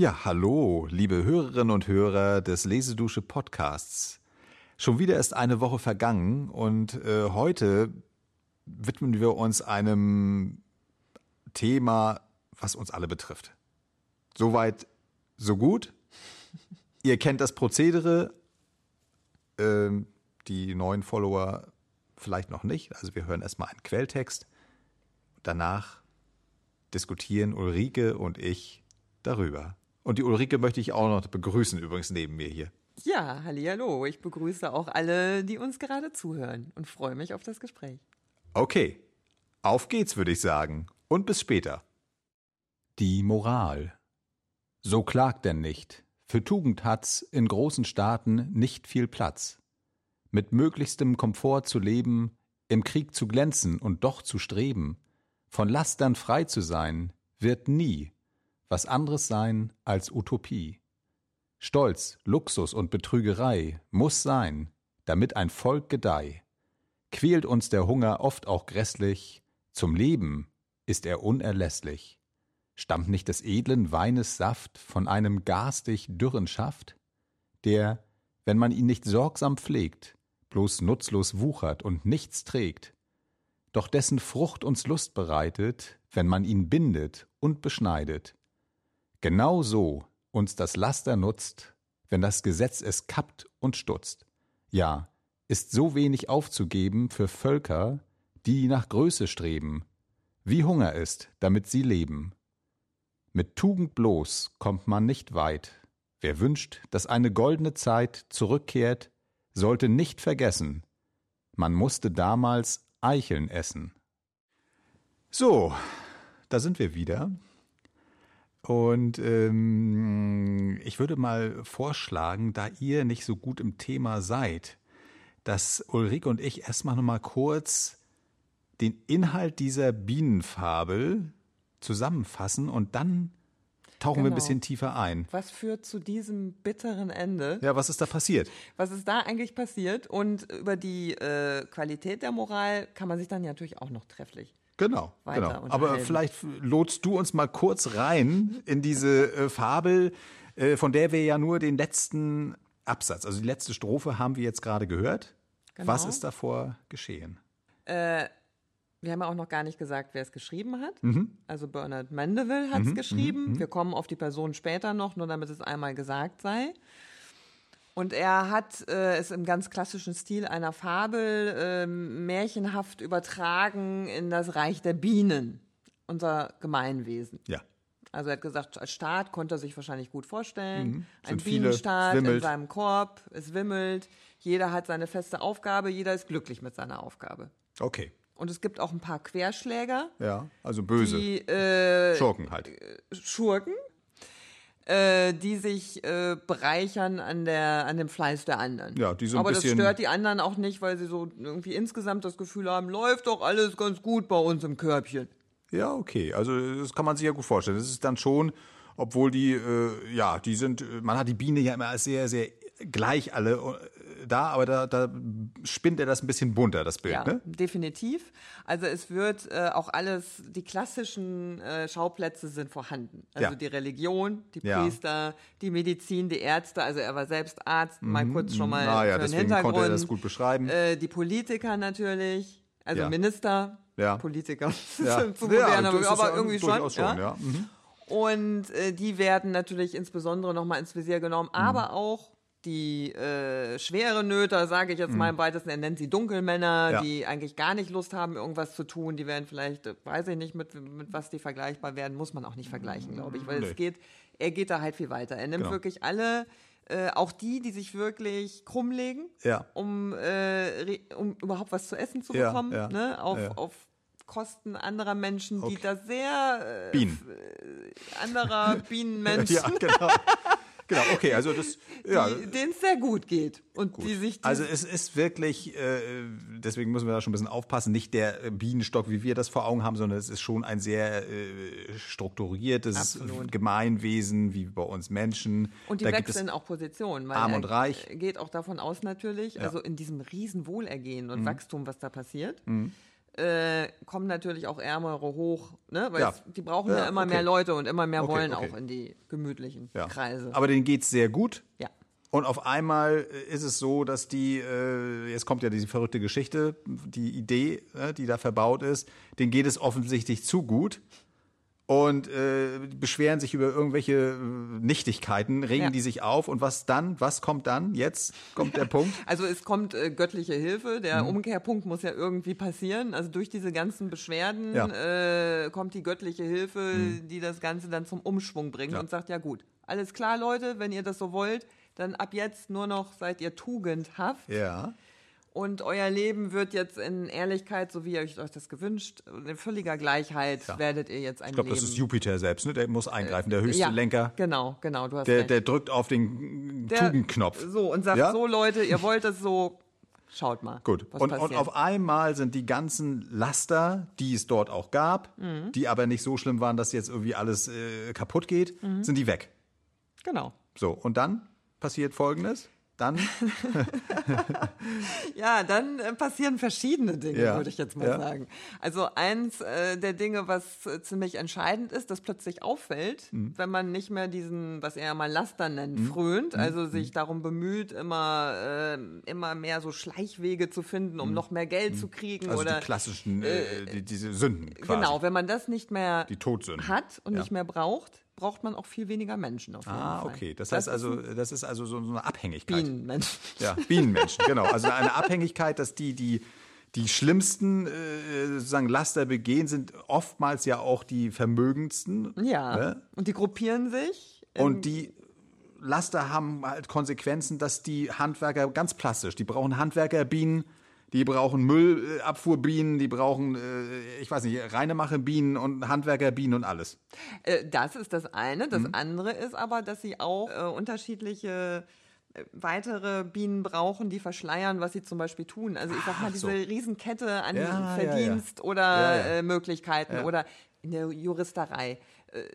Ja, hallo, liebe Hörerinnen und Hörer des Lesedusche Podcasts. Schon wieder ist eine Woche vergangen und äh, heute widmen wir uns einem Thema, was uns alle betrifft. Soweit, so gut. Ihr kennt das Prozedere, ähm, die neuen Follower vielleicht noch nicht. Also wir hören erstmal einen Quelltext. Danach diskutieren Ulrike und ich darüber. Und die Ulrike möchte ich auch noch begrüßen, übrigens neben mir hier. Ja, hallo. Ich begrüße auch alle, die uns gerade zuhören und freue mich auf das Gespräch. Okay, auf geht's, würde ich sagen. Und bis später. Die Moral. So klagt denn nicht. Für Tugend hat's in großen Staaten nicht viel Platz. Mit möglichstem Komfort zu leben, im Krieg zu glänzen und doch zu streben, von Lastern frei zu sein, wird nie was anderes sein als Utopie. Stolz, Luxus und Betrügerei muss sein, damit ein Volk gedeih. Quält uns der Hunger oft auch grässlich, zum Leben ist er unerlässlich. Stammt nicht des edlen Weines Saft von einem garstig dürren Schaft, der, wenn man ihn nicht sorgsam pflegt, bloß nutzlos wuchert und nichts trägt, doch dessen Frucht uns Lust bereitet, wenn man ihn bindet und beschneidet, Genau so uns das Laster nutzt, wenn das Gesetz es kappt und stutzt. Ja, ist so wenig aufzugeben für Völker, die nach Größe streben, wie Hunger ist, damit sie leben. Mit Tugend bloß kommt man nicht weit. Wer wünscht, dass eine goldene Zeit zurückkehrt, sollte nicht vergessen, man musste damals Eicheln essen. So, da sind wir wieder. Und ähm, ich würde mal vorschlagen, da ihr nicht so gut im Thema seid, dass Ulrike und ich erstmal nochmal kurz den Inhalt dieser Bienenfabel zusammenfassen und dann tauchen genau. wir ein genau. bisschen tiefer ein. Was führt zu diesem bitteren Ende? Ja, was ist da passiert? Was ist da eigentlich passiert? Und über die äh, Qualität der Moral kann man sich dann ja natürlich auch noch trefflich Genau, genau. Aber vielleicht lotst du uns mal kurz rein in diese äh, Fabel, äh, von der wir ja nur den letzten Absatz, also die letzte Strophe haben wir jetzt gerade gehört. Genau. Was ist davor geschehen? Äh, wir haben ja auch noch gar nicht gesagt, wer es geschrieben hat. Mhm. Also Bernard Mandeville hat es mhm. geschrieben. Mhm. Wir kommen auf die Person später noch, nur damit es einmal gesagt sei. Und er hat äh, es im ganz klassischen Stil einer Fabel äh, märchenhaft übertragen in das Reich der Bienen, unser Gemeinwesen. Ja. Also er hat gesagt, als Staat konnte er sich wahrscheinlich gut vorstellen. Mhm. Ein Bienenstaat in seinem Korb, es wimmelt, jeder hat seine feste Aufgabe, jeder ist glücklich mit seiner Aufgabe. Okay. Und es gibt auch ein paar Querschläger. Ja, also böse. Die, äh, Schurken halt. Schurken, äh, die sich äh, bereichern an der an dem Fleiß der anderen. Ja, die so ein Aber das stört die anderen auch nicht, weil sie so irgendwie insgesamt das Gefühl haben, läuft doch alles ganz gut bei uns im Körbchen. Ja, okay. Also das kann man sich ja gut vorstellen. Das ist dann schon, obwohl die, äh, ja, die sind, man hat die Biene ja immer als sehr, sehr gleich alle äh, da, aber da, da spinnt er das ein bisschen bunter, das Bild, ja, ne? definitiv. Also es wird äh, auch alles, die klassischen äh, Schauplätze sind vorhanden. Also ja. die Religion, die Priester, ja. die Medizin, die Ärzte, also er war selbst Arzt, mhm. mal kurz schon mal ah, ja, für den Hintergrund. konnte er das gut beschreiben. Äh, die Politiker natürlich, also Minister, ja. Politiker, ja. zu modern, aber, aber irgendwie schon. schon ja. Mhm. Und äh, die werden natürlich insbesondere nochmal ins Visier genommen, mhm. aber auch die äh, schwere Nöter, sage ich jetzt mal im mhm. weitesten, er nennt sie Dunkelmänner, ja. die eigentlich gar nicht Lust haben, irgendwas zu tun. Die werden vielleicht, äh, weiß ich nicht, mit, mit was die vergleichbar werden, muss man auch nicht vergleichen, glaube ich, weil nee. es geht, er geht da halt viel weiter. Er nimmt genau. wirklich alle, äh, auch die, die sich wirklich krumm legen, ja. um, äh, um überhaupt was zu essen zu bekommen, ja, ne? auf, auf Kosten anderer Menschen, okay. die da sehr äh, Bienen. anderer Bienenmenschen. ja, genau. Genau, okay, also das, ja. Denen es sehr gut geht. Und gut. die sich. Also es ist wirklich, äh, deswegen müssen wir da schon ein bisschen aufpassen, nicht der Bienenstock, wie wir das vor Augen haben, sondern es ist schon ein sehr äh, strukturiertes Absolut. Gemeinwesen, wie bei uns Menschen. Und die da wechseln auch Positionen. arm und reich. Geht auch davon aus natürlich, ja. also in diesem riesen Wohlergehen und mhm. Wachstum, was da passiert. Mhm äh, kommen natürlich auch Ärmere hoch, ne? weil ja. es, die brauchen ja, ja immer okay. mehr Leute und immer mehr okay, wollen okay. auch in die gemütlichen Kreise. Aber denen geht es sehr gut. Ja. Und auf einmal äh, ist es so, dass die, äh, jetzt kommt ja diese verrückte Geschichte, die Idee, äh, die da verbaut ist, denen geht es offensichtlich zu gut und äh, beschweren sich über irgendwelche äh, Nichtigkeiten, regen ja. die sich auf und was dann, was kommt dann? Jetzt kommt der Punkt. Also es kommt äh, göttliche Hilfe, der mhm. Umkehrpunkt muss ja irgendwie passieren. Also durch diese ganzen Beschwerden ja. äh, kommt die göttliche Hilfe, mhm. die das Ganze dann zum Umschwung bringt ja. und sagt, ja gut, alles klar Leute, wenn ihr das so wollt, dann ab jetzt nur noch seid ihr tugendhaft. Ja. Und euer Leben wird jetzt in Ehrlichkeit, so wie ihr euch das gewünscht, in völliger Gleichheit ja. werdet ihr jetzt ein Ich glaube, das ist Jupiter selbst, ne? Der muss eingreifen, der höchste ja, Lenker. Genau, genau, du hast der, recht. der drückt auf den der, Tugendknopf. So, und sagt ja? so, Leute, ihr wollt es so, schaut mal. Gut. Und, und, auf einmal sind die ganzen Laster, die es dort auch gab, mhm. die aber nicht so schlimm waren, dass jetzt irgendwie alles äh, kaputt geht, mhm. sind die weg. Genau. So, und dann passiert Folgendes dann? ja, dann äh, passieren verschiedene Dinge, ja. würde ich jetzt mal ja. sagen. Also eins äh, der Dinge, was äh, ziemlich entscheidend ist, das plötzlich auffällt, mhm. wenn man nicht mehr diesen, was er mal Laster nennt, mhm. frönt, mhm. also sich mhm. darum bemüht, immer, äh, immer mehr so Schleichwege zu finden, um mhm. noch mehr Geld zu kriegen. Also oder, die klassischen, die, diese Sünden quasi. Genau, wenn man das nicht mehr die Todsünden. hat und ja. nicht mehr braucht, braucht man auch viel weniger Menschen auf jeden ah, Fall. Ah, okay. Das, das heißt also, das ist also so eine Abhängigkeit. Bienenmenschen. Ja, Bienenmenschen, genau. Also eine Abhängigkeit, dass die, die, die schlimmsten äh, sozusagen Laster begehen, sind oftmals ja auch die vermögendsten. Ja. Ne? Und die gruppieren sich. Und die Laster haben halt Konsequenzen, dass die Handwerker ganz plastisch, die brauchen Handwerkerbienen, die brauchen Müllabfuhrbienen, die brauchen, äh, ich weiß nicht, Reinemachebienen und Handwerkerbienen und alles. Äh, das ist das eine. Das mhm. andere ist aber, dass sie auch äh, unterschiedliche äh, weitere Bienen brauchen, die verschleiern, was sie zum Beispiel tun. Also ich sag mal, diese so. Riesenkette an ja, Verdienst ja, ja. oder äh, Möglichkeiten oder in der Juristerei.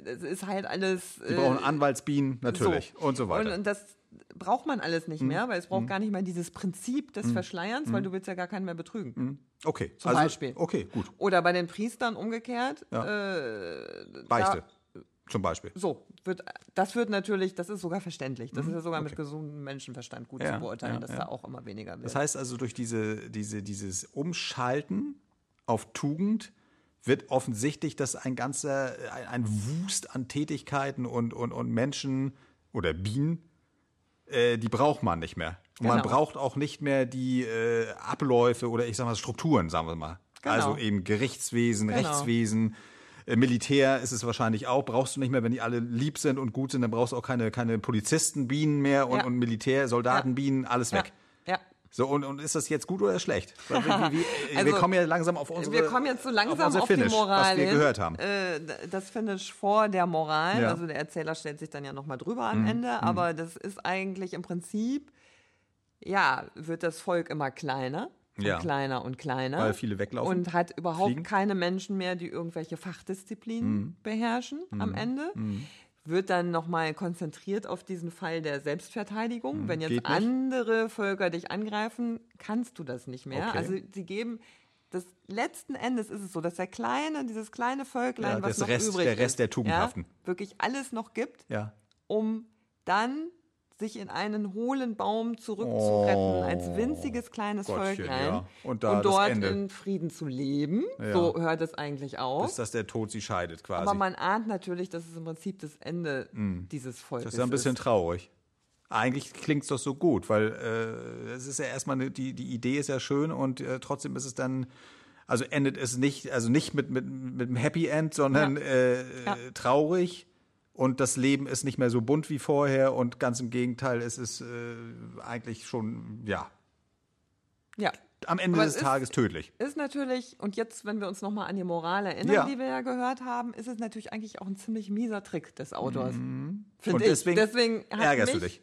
Es äh, ist halt alles. Die brauchen Anwaltsbienen natürlich so. und so weiter. Und, und das braucht man alles nicht mhm. mehr, weil es braucht mhm. gar nicht mehr dieses Prinzip des mhm. Verschleierns, weil du willst ja gar keinen mehr betrügen. Okay. Zum also, Beispiel. Okay, gut. Oder bei den Priestern umgekehrt. Ja. Äh, Beichte. Da, zum Beispiel. So, wird, das wird natürlich, das ist sogar verständlich. Das ist ja sogar okay. mit gesundem Menschenverstand gut ja, zu beurteilen, ja, dass da auch immer weniger wird. Das heißt also, durch diese, diese, dieses Umschalten auf Tugend wird offensichtlich, dass ein ganzer, ein, ein Wust an Tätigkeiten und, und, und Menschen oder Bienen äh, die braucht man nicht mehr. Und genau. man braucht auch nicht mehr die äh, Abläufe oder ich sag mal Strukturen, sagen wir mal. Genau. Also eben Gerichtswesen, genau. Rechtswesen. Äh, Militär ist es wahrscheinlich auch, brauchst du nicht mehr, wenn die alle lieb sind und gut sind, dann brauchst du auch keine, keine Polizisten, Bienen mehr und, ja. und Militär, Soldaten, ja. Bienen, alles weg. So, und, und ist das jetzt gut oder schlecht? Wie, wie, also, wir kommen ja langsam auf unsere Wir kommen jetzt so langsam auf, auf Finish, die Moral. Was wir gehört haben. Äh, das Finish vor der Moral. Ja. Also der Erzähler stellt sich dann ja nochmal drüber am mhm. Ende. Mhm. Aber das ist eigentlich im Prinzip, ja, wird das Volk immer kleiner. Und ja. kleiner und kleiner. Weil viele weglaufen. Und hat überhaupt fliegen. keine Menschen mehr, die irgendwelche Fachdisziplinen mhm. beherrschen am mhm. Ende. Wird dann nochmal konzentriert auf diesen Fall der Selbstverteidigung. Hm, Wenn jetzt andere Völker dich angreifen, kannst du das nicht mehr. Okay. Also sie geben das letzten Endes ist es so, dass der kleine, dieses kleine Völklein, ja, was noch Rest, übrig der Rest der Tugendhaften, ja, wirklich alles noch gibt, ja. um dann sich in einen hohlen Baum zurückzuretten, oh, als winziges kleines Gottchen, Völklein ja. und, und, dort in Frieden zu leben. Ja. So hört es eigentlich auf. Bis dass der Tod sie scheidet quasi. Aber man ahnt natürlich, dass es im Prinzip das Ende mm. dieses Volkes ist. Das ist ja ein bisschen ist. traurig. Eigentlich klingt es doch so gut, weil äh, es ist ja erstmal, eine, die, die Idee ist ja schön und äh, trotzdem ist es dann, also endet es nicht, also nicht mit, mit, mit einem Happy End, sondern ja. Äh, traurig und das Leben ist nicht mehr so bunt wie vorher und ganz im Gegenteil, es ist äh, eigentlich schon, ja. Ja. Am Ende des Tages tödlich. Ist natürlich, und jetzt, wenn wir uns nochmal an die Moral erinnern, ja. die wir ja gehört haben, ist es natürlich eigentlich auch ein ziemlich mieser Trick des Autors. Mhm. Finde ich. Deswegen, deswegen ärgerst mich, du dich.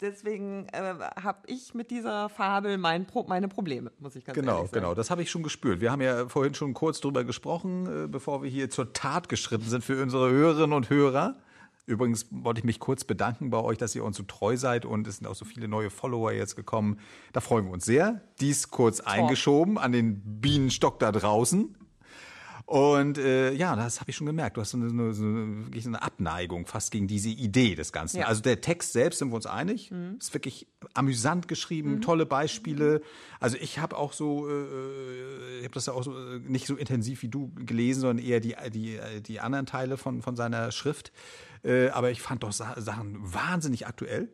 Deswegen äh, habe ich mit dieser Fabel mein Pro meine Probleme, muss ich ganz genau, ehrlich sagen. Genau, genau. Das habe ich schon gespürt. Wir haben ja vorhin schon kurz drüber gesprochen, äh, bevor wir hier zur Tat geschritten sind für unsere Hörerinnen und Hörer. Übrigens wollte ich mich kurz bedanken bei euch, dass ihr uns so treu seid und es sind auch so viele neue Follower jetzt gekommen. Da freuen wir uns sehr. Dies kurz Top. eingeschoben an den Bienenstock da draußen. Und äh, ja, das habe ich schon gemerkt. Du hast so eine, so eine, wirklich eine Abneigung fast gegen diese Idee des Ganzen. Ja. Also der Text selbst sind wir uns einig. Mhm. Ist wirklich amüsant geschrieben, mhm. tolle Beispiele. Also ich habe auch so, äh, ich habe das ja auch so äh, nicht so intensiv wie du gelesen, sondern eher die die die anderen Teile von von seiner Schrift. Äh, aber ich fand doch Sachen wahnsinnig aktuell.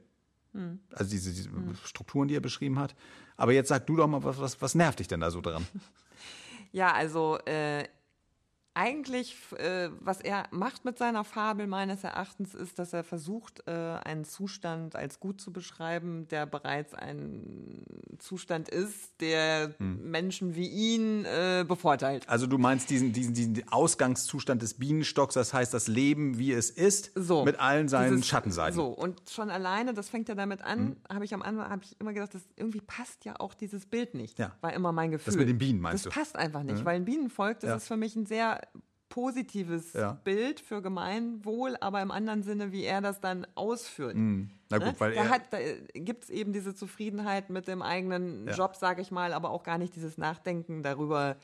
Mhm. Also diese, diese mhm. Strukturen, die er beschrieben hat. Aber jetzt sag du doch mal, was, was, was nervt dich denn da so dran? Ja, also äh, eigentlich, äh, was er macht mit seiner Fabel meines Erachtens, ist, dass er versucht, äh, einen Zustand als gut zu beschreiben, der bereits ein Zustand ist, der hm. Menschen wie ihn äh, bevorteilt. Also du meinst diesen, diesen, diesen Ausgangszustand des Bienenstocks, das heißt das Leben, wie es ist, so, mit allen seinen dieses, Schattenseiten. So, und schon alleine, das fängt ja damit an, hm. habe ich am Anfang hab ich immer gedacht, das irgendwie passt ja auch dieses Bild nicht. Ja. War immer mein Gefühl. Das mit den Bienen meinst das du? Das passt einfach nicht, hm. weil ein Bienenvolk, das ja. ist für mich ein sehr positives ja. Bild für Gemeinwohl, aber im anderen Sinne, wie er das dann ausführt. Mm. Na gut, ne? weil da, er hat, da gibt es eben diese Zufriedenheit mit dem eigenen ja. Job, sage ich mal, aber auch gar nicht dieses Nachdenken darüber.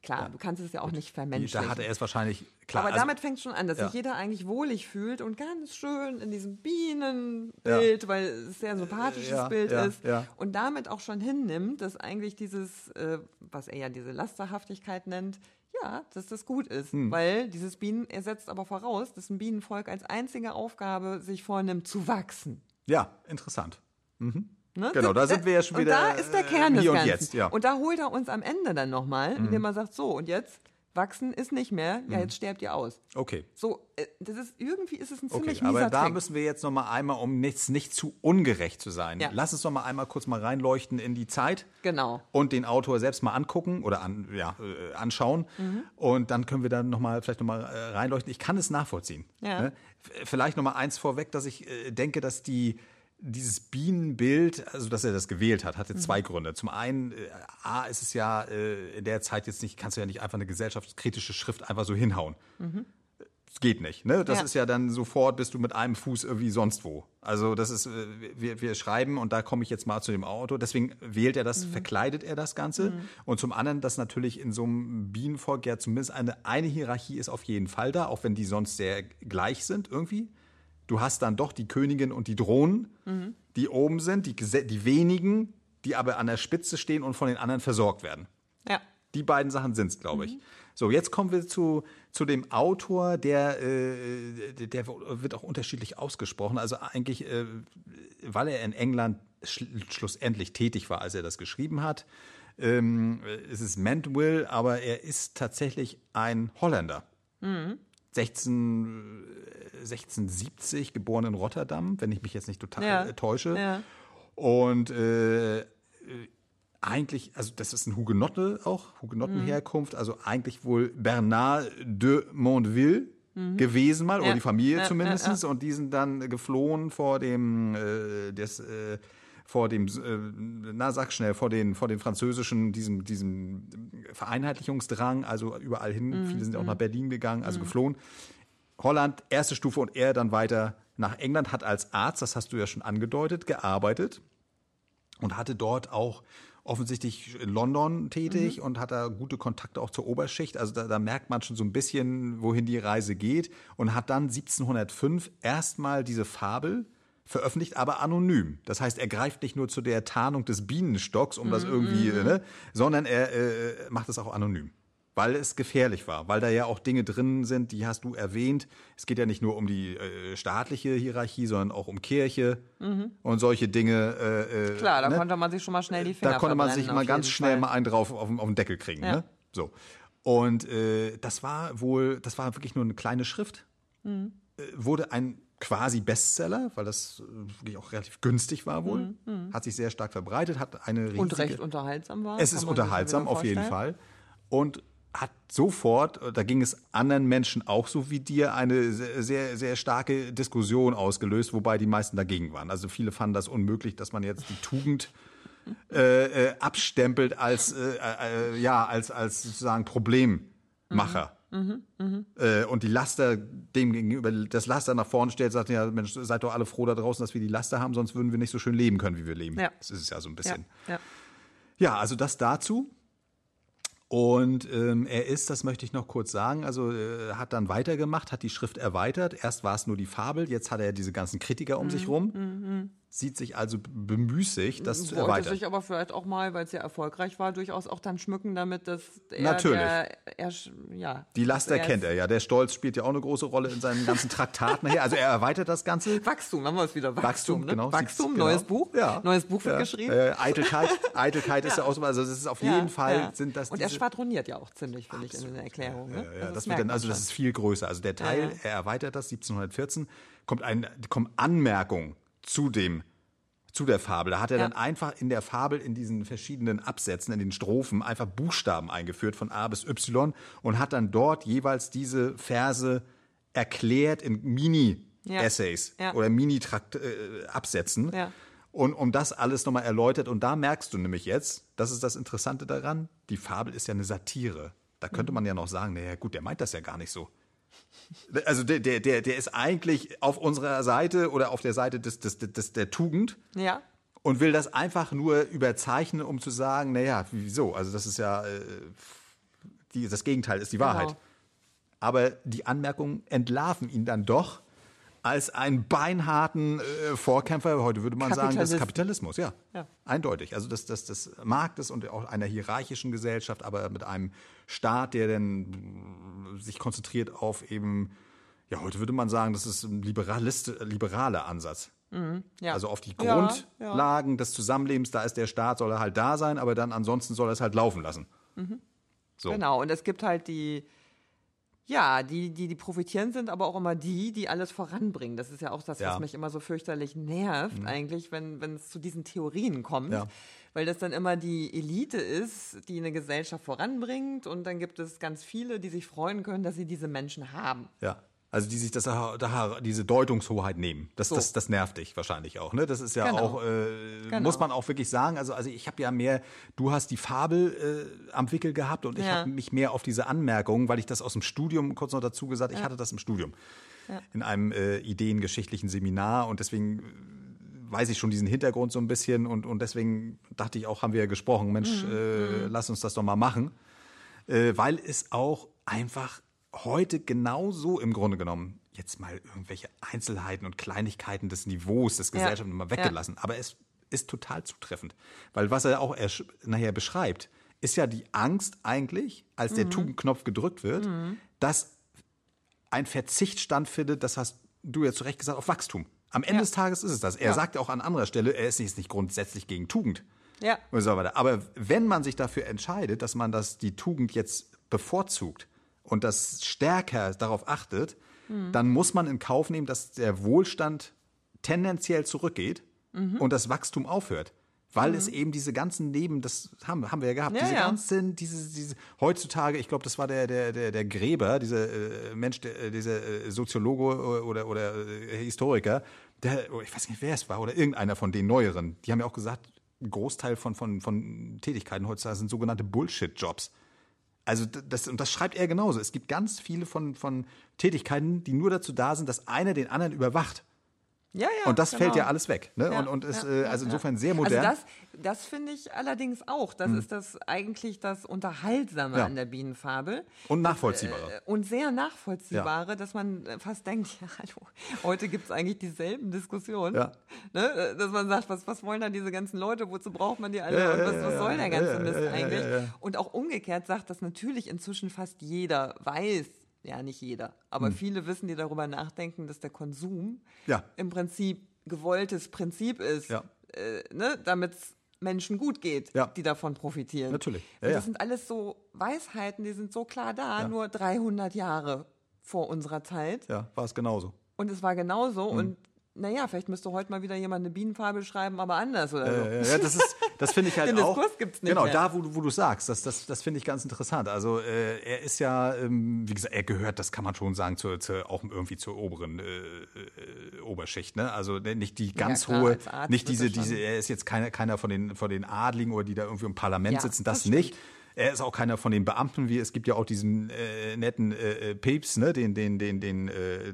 Klar, ja. du kannst es ja auch gut. nicht vermenschlichen. Da hat er es wahrscheinlich klar. Aber also, damit fängt es schon an, dass sich jeder eigentlich wohlig fühlt und ganz schön in diesem Bienenbild, weil es sehr sympathisches Bild ist und damit auch schon hinnimmt, dass eigentlich dieses, äh, was er ja diese Lasterhaftigkeit nennt, ja, dass das gut ist, hm. weil dieses Bienen, er setzt aber voraus, dass ein Bienenvolk als einzige Aufgabe sich vornimmt, zu wachsen. Ja, interessant. Mhm. Ne? Genau, da sind wir ja schon wieder. Und da ist der Kern des Ganzen. Und, jetzt, ja. und da holt er uns am Ende dann nochmal, mhm. indem er sagt, so, und jetzt wachsen ist nicht mehr, ja, mhm. jetzt sterbt ihr aus. Okay. So, äh, das ist, irgendwie ist es ein ziemlich okay, aber da Trick. müssen wir jetzt nochmal einmal, um nichts nicht zu ungerecht zu sein, ja. lass uns noch mal einmal kurz mal reinleuchten in die Zeit. Genau. Und den Autor selbst mal angucken oder an, ja, äh, anschauen. Mhm. Und dann können wir dann nochmal, vielleicht nochmal äh, reinleuchten. Ich kann es nachvollziehen. Ja. Ne? Vielleicht nochmal eins vorweg, dass ich äh, denke, dass die, dieses Bienenbild, also dass er das gewählt hat, hatte mhm. zwei Gründe. Zum einen, äh, A, ist es ja äh, in der Zeit jetzt nicht, kannst du ja nicht einfach eine gesellschaftskritische Schrift einfach so hinhauen. Mhm. Das geht nicht. Ne? Das ja. ist ja dann sofort, bist du mit einem Fuß irgendwie sonst wo. Also das ist, äh, wir, wir schreiben und da komme ich jetzt mal zu dem Auto. Deswegen wählt er das, mhm. verkleidet er das Ganze. Mhm. Und zum anderen, dass natürlich in so einem Bienenvolk ja zumindest eine, eine Hierarchie ist auf jeden Fall da, auch wenn die sonst sehr gleich sind irgendwie du hast dann doch die Königin und die Drohnen, mhm. die oben sind, die, die wenigen, die aber an der Spitze stehen und von den anderen versorgt werden. Ja. Die beiden Sachen sind es, glaube ich. Mhm. So, jetzt kommen wir zu, zu dem Autor, der, äh, der wird auch unterschiedlich ausgesprochen. Also eigentlich, äh, weil er in England sch schlussendlich tätig war, als er das geschrieben hat. Ähm, es ist Mandwill, aber er ist tatsächlich ein Holländer. Mhm. 16, 1670, geboren in Rotterdam, wenn ich mich jetzt nicht total ja. äh, täusche. Ja. Und äh, eigentlich, also das ist ein Hugenotte auch, Hugenottenherkunft, mhm. also eigentlich wohl Bernard de Mondeville mhm. gewesen mal, ja. oder die Familie ja, zumindest. Und die sind dann geflohen vor dem, äh, des, äh, vor dem, äh, na sag schnell, vor den, vor den französischen, diesem, diesem Vereinheitlichungsdrang, also überall hin. Mhm. Viele sind auch nach mhm. Berlin gegangen, also mhm. geflohen. Holland, erste Stufe und er dann weiter nach England, hat als Arzt, das hast du ja schon angedeutet, gearbeitet und hatte dort auch offensichtlich in London tätig mhm. und hat da gute Kontakte auch zur Oberschicht. Also da, da, merkt man schon so ein bisschen, wohin die Reise geht und hat dann 1705 erstmal diese Fabel veröffentlicht, aber anonym. Das heißt, er greift nicht nur zu der Tarnung des Bienenstocks, um das mhm, irgendwie, mhm. ne, sondern er äh, macht es auch anonym. Weil es gefährlich war, weil da ja auch Dinge drin sind, die hast du erwähnt. Es geht ja nicht nur um die äh, staatliche Hierarchie, sondern auch um Kirche mhm. und solche Dinge. Äh, äh Klar, da ne? konnte man sich schon mal schnell die Finger Da konnte man sich mal ganz schnell Fall. mal einen drauf auf, auf den Deckel kriegen. Ja. Ne? So. Und äh, das war wohl, das war wirklich nur eine kleine Schrift. Mhm. Äh, wurde ein quasi Bestseller, weil das äh, wirklich auch relativ günstig war wohl. Mhm, mhm. Hat sich sehr stark verbreitet, hat eine riesige... Und recht unterhaltsam war. Es ist unterhaltsam, auf jeden Fall. Und hat sofort, da ging es anderen Menschen auch so wie dir, eine sehr, sehr starke Diskussion ausgelöst, wobei die meisten dagegen waren. Also viele fanden das unmöglich, dass man jetzt die Tugend äh, äh, abstempelt als, äh, äh, ja, als, als sozusagen Problemmacher. Mhm Mhm, mh. äh, und die Laster dem gegenüber das Laster nach vorne stellt, sagt ja, Mensch, seid doch alle froh da draußen, dass wir die Laster haben, sonst würden wir nicht so schön leben können, wie wir leben. Ja. Das ist es ja so ein bisschen. Ja, ja. ja also das dazu. Und ähm, er ist, das möchte ich noch kurz sagen, also äh, hat dann weitergemacht, hat die Schrift erweitert. Erst war es nur die Fabel, jetzt hat er diese ganzen Kritiker um mhm, sich rum. Mhm sieht sich also bemüßigt, das Wollte zu erweitern. Wollte sich aber vielleicht auch mal, weil es ja erfolgreich war, durchaus auch dann schmücken damit, dass er Natürlich. Der, er, ja, Die Laster kennt er ja. Der Stolz spielt ja auch eine große Rolle in seinen ganzen Traktaten. also er erweitert das Ganze. Wachstum, haben wir es wieder. Wachstum, Wachstum ne? genau. Wachstum, genau. neues Buch. Ja. Neues Buch wird ja. geschrieben. Äh, Eitelkeit, Eitelkeit ist ja auch so, also das ist auf jeden Fall sind das Und er schwadroniert ja auch ziemlich, finde ich, in der Erklärung. Ne? Ja, also das, wird dann, also das ist viel größer. Also der Teil, er erweitert das 1714, kommt ein, kommt Anmerkung zu dem zu der Fabel. Da hat er ja. dann einfach in der Fabel in diesen verschiedenen Absätzen, in den Strophen einfach Buchstaben eingeführt von A bis Y und hat dann dort jeweils diese Verse erklärt in Mini-Essays ja. ja. oder Mini-Absätzen. Äh, und um das alles nochmal erläutert. Und da merkst du nämlich jetzt, das ist das Interessante daran, die Fabel ist ja eine Satire. Da könnte mhm. man ja noch sagen, naja gut, der meint das ja gar nicht so. Also der, der, der, der ist eigentlich auf unserer Seite oder auf der Seite des, des, des, der Tugend. Ja. Und will das einfach nur überzeichnen, um zu sagen, naja, wieso? Also das ist ja, äh, die, das Gegenteil ist die Wahrheit. Genau. Aber die Anmerkungen entlarven ihn dann doch als einen beinharten äh, Vorkämpfer, heute würde man sagen, des Kapitalismus. Ja, ja. eindeutig. Also des, des, des Marktes und auch einer hierarchischen Gesellschaft, aber mit einem Staat, der dann sich konzentriert auf eben, ja, heute würde man sagen, das ist ein Liberalist, liberaler Ansatz. Mhm, ja. Also auf die Grundlagen ja, des Zusammenlebens, da ist der Staat, soll er halt da sein, aber dann ansonsten soll er es halt laufen lassen. Mhm. So. Genau, und es gibt halt die, ja, die, die, die profitieren sind aber auch immer die, die alles voranbringen. Das ist ja auch das, ja. was mich immer so fürchterlich nervt, mhm. eigentlich, wenn, wenn es zu diesen Theorien kommt. Ja. Weil das dann immer die Elite ist, die eine Gesellschaft voranbringt und dann gibt es ganz viele, die sich freuen können, dass sie diese Menschen haben. Ja. Also die sich das, diese Deutungshoheit nehmen. Das, so. das, das nervt dich wahrscheinlich auch. Ne? Das ist ja genau. auch, äh, genau. muss man auch wirklich sagen. Also, also ich habe ja mehr, du hast die Fabel äh, am Wickel gehabt und ich ja. habe mich mehr auf diese Anmerkungen, weil ich das aus dem Studium, kurz noch dazu gesagt, ja. ich hatte das im Studium. Ja. In einem äh, ideengeschichtlichen Seminar und deswegen äh, weiß ich schon diesen Hintergrund so ein bisschen und, und deswegen dachte ich auch, haben wir ja gesprochen, Mensch, mhm. äh, mhm. lass uns das doch mal machen. Äh, weil es auch einfach heute genauso im Grunde genommen jetzt mal irgendwelche Einzelheiten und Kleinigkeiten des Niveaus des Gesellschafts ja. mal weggelassen. Ja. Aber es ist total zutreffend. Weil was er auch nachher beschreibt, ist ja die Angst eigentlich, als der mhm. Tugendknopf gedrückt wird, mhm. dass ein Verzicht stattfindet, das hast du ja zu Recht gesagt, auf Wachstum. Am Ende ja. des Tages ist es das. Er sagt auch an anderer Stelle, er ist nicht grundsätzlich gegen Tugend. Ja. Aber wenn man sich dafür entscheidet, dass man das, die Tugend jetzt bevorzugt, und das stärker darauf achtet, mhm. dann muss man in Kauf nehmen, dass der Wohlstand tendenziell zurückgeht mhm. und das Wachstum aufhört. Weil mhm. es eben diese ganzen Neben, das haben, haben wir ja gehabt, ja, diese ja. ganzen, diese, diese, heutzutage, ich glaube, das war der, der, der, der Gräber, dieser äh, Mensch, der, äh, dieser äh, Soziologe oder, oder äh, Historiker, der, oh, ich weiß nicht, wer es war, oder irgendeiner von den Neueren, die haben ja auch gesagt, ein Großteil von, von, von Tätigkeiten heutzutage sind sogenannte Bullshit-Jobs. Also das, und das schreibt er genauso. Es gibt ganz viele von, von Tätigkeiten, die nur dazu da sind, dass einer den anderen überwacht. Ja, ja. Und das genau. fällt ja alles weg. Ne? Ja, und, und ist ja, äh, also insofern sehr also modern. Also das, das finde ich allerdings auch. Das hm. ist das eigentlich das Unterhaltsame an der Bienenfabel. Und nachvollziehbare. Das, äh, und sehr nachvollziehbare, dass man fast denkt, ja, hallo, heute gibt es eigentlich dieselben Diskussionen. Ja. Ne? Dass man sagt, was, was wollen dann diese ganzen Leute, wozu braucht man die alle und was, was soll der ganze Mist eigentlich? Und auch umgekehrt sagt, dass natürlich inzwischen fast jeder weiß, ja nicht jeder, aber hm. viele wissen, die darüber nachdenken, dass der Konsum ja. im Prinzip gewolltes Prinzip ist, ja. äh, ne, damit es Menschen gut geht, ja. die davon profitieren. Natürlich. Ja, das sind alles so Weisheiten, die sind so klar da, nur 300 Jahre vor unserer Zeit. Ja, war es genauso. Und es war genauso. Mhm. Und naja, vielleicht müsste heute mal wieder jemand eine Bienenfarbe schreiben, aber anders oder so. Äh, ja, das ist, das finde ich halt Den auch. Diskurs gibt's nicht genau, mehr. da, wo, wo du sagst, das, das, das finde ich ganz interessant. Also äh, er ist ja, ähm, wie gesagt, er gehört, das kann man schon sagen, zu, zu, auch irgendwie zur oberen äh, äh, Oberschicht. Ne? Also ne, nicht die ganz ja, klar, hohe, nicht diese, diese, er ist jetzt keiner, keiner von den, von den Adligen oder die da irgendwie im Parlament ja, sitzen, das, das nicht. Er ist auch keiner von den Beamten, wie es gibt ja auch diesen äh, netten äh, Peps, ne, den, den, den, den, äh,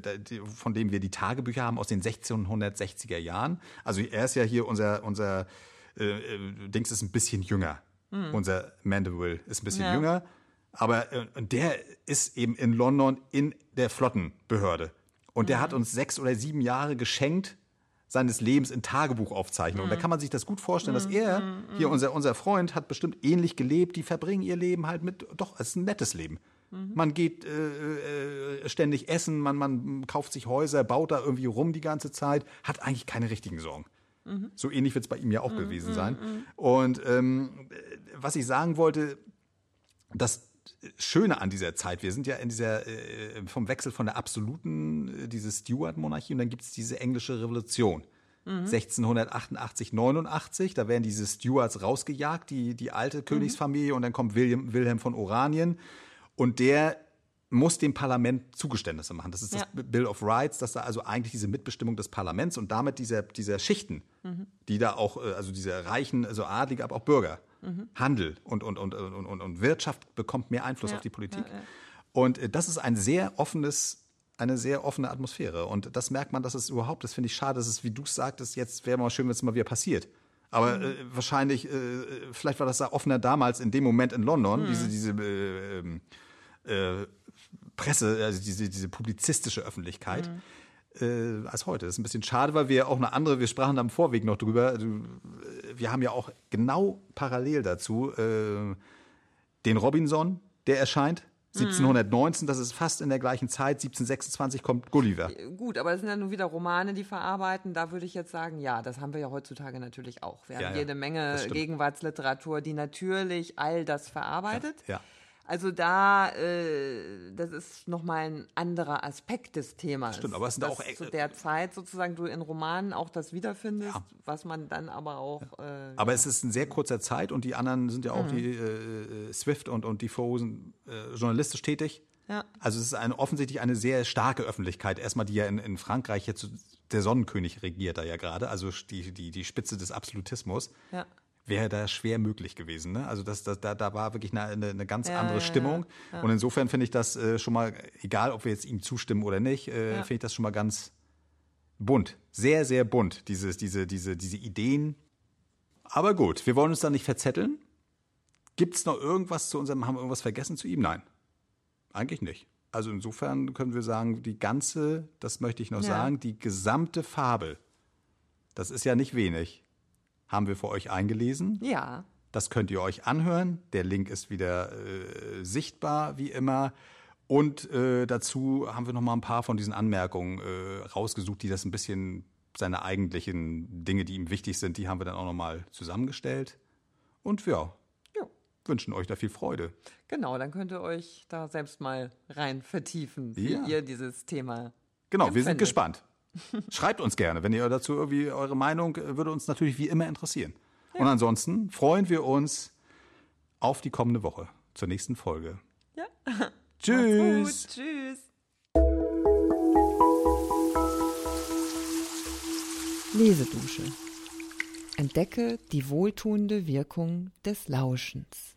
von dem wir die Tagebücher haben aus den 1660er Jahren. Also er ist ja hier unser, unser äh, äh, Dings ist ein bisschen jünger. Mhm. Unser Mandeville ist ein bisschen ja. jünger. Aber äh, der ist eben in London in der Flottenbehörde. Und der mhm. hat uns sechs oder sieben Jahre geschenkt seines Lebens in Tagebuchaufzeichnungen. Mhm. Da kann man sich das gut vorstellen, dass er, mhm, hier unser, unser Freund, hat bestimmt ähnlich gelebt. Die verbringen ihr Leben halt mit, doch, es ist ein nettes Leben. Mhm. Man geht äh, äh, ständig essen, man, man kauft sich Häuser, baut da irgendwie rum die ganze Zeit, hat eigentlich keine richtigen Sorgen. Mhm. So ähnlich wird es bei ihm ja auch mhm. gewesen sein. Und ähm, was ich sagen wollte, das Schöne an dieser Zeit, wir sind ja in dieser, äh, vom Wechsel von der absoluten, äh, diese Stuart-Monarchie und dann gibt es diese englische Revolution. Mhm. 1688, 89, da werden diese Stuarts rausgejagt, die, die alte mhm. Königsfamilie, und dann kommt William, Wilhelm von Oranien und der muss dem Parlament Zugeständnisse machen. Das ist das ja. Bill of Rights, dass da also eigentlich diese Mitbestimmung des Parlaments und damit dieser, dieser Schichten, mhm. die da auch, äh, also diese Reichen, also Adlige, aber auch Bürger, mhm. Handel und, und, und, und, und, Wirtschaft bekommt mehr Einfluss ja. auf die Politik. Ja, und äh, das ist ein sehr offenes eine sehr offene Atmosphäre. Und das merkt man, dass es überhaupt, das finde ich schade, dass es, wie du es sagtest, jetzt wäre mal schön, wenn es mal wieder passiert. Aber mhm. äh, wahrscheinlich, äh, vielleicht war das da offener damals in dem Moment in London, mhm. diese, diese äh, ähm, äh, Presse, also diese, diese publizistische Öffentlichkeit. Äh, als heute. Das ist ein bisschen schade, weil wir auch eine andere, wir sprachen da im Vorweg noch drüber. Wir haben ja auch genau parallel dazu äh, den Robinson, der erscheint. 1719, das ist fast in der gleichen Zeit. 1726 kommt Gulliver. Gut, aber das sind ja nun wieder Romane, die verarbeiten. Da würde ich jetzt sagen, ja, das haben wir ja heutzutage natürlich auch. Wir ja, haben ja, jede Menge Gegenwartsliteratur, die natürlich all das verarbeitet. Ja, ja. Also da, äh, das ist nochmal ein anderer Aspekt des Themas. Stimmt, aber es sind auch zu der Zeit sozusagen du in Romanen auch das wiederfindest, ja. was man dann aber auch. Äh, aber ja. es ist in sehr kurzer Zeit und die anderen sind ja auch mhm. die äh, Swift und und die Fosen äh, journalistisch tätig. Ja. Also es ist eine, offensichtlich eine sehr starke Öffentlichkeit. Erstmal die ja in, in Frankreich jetzt der Sonnenkönig regiert da ja gerade, also die, die, die Spitze des Absolutismus. Ja wäre da schwer möglich gewesen. Ne? Also das, das, da, da war wirklich eine, eine ganz ja, andere ja, Stimmung. Ja, Und insofern finde ich das äh, schon mal, egal ob wir jetzt ihm zustimmen oder nicht, äh, finde ich das schon mal ganz bunt. Sehr, sehr bunt, dieses, diese, diese, diese Ideen. Aber gut, wir wollen uns da nicht verzetteln. Gibt es noch irgendwas zu unserem, haben wir irgendwas vergessen zu ihm? Nein. Eigentlich nicht. Also insofern können wir sagen, die ganze, das möchte ich noch sagen, die gesamte Fabel, das ist ja nicht wenig haben wir für euch eingelesen. Ja. Das könnt ihr euch anhören. Der Link ist wieder äh, sichtbar, wie immer. Und äh, dazu haben wir noch mal ein paar von diesen Anmerkungen äh, rausgesucht, die das ein bisschen seine eigentlichen Dinge, die ihm wichtig sind, die haben wir dann auch noch mal zusammengestellt. Und ja, ja. wünschen euch da viel Freude. Genau, dann könnt ihr euch da selbst mal rein vertiefen, wie ja. ihr dieses Thema. Genau, empfindet. wir sind gespannt. Schreibt uns gerne, wenn ihr dazu irgendwie eure Meinung äh, würde uns natürlich wie immer interessieren. Ja. Und ansonsten freuen wir uns auf die kommende Woche zur nächsten Folge. Ja. Tschüss. Tschüss. Lesedusche. Entdecke die wohltuende Wirkung des Lauschens.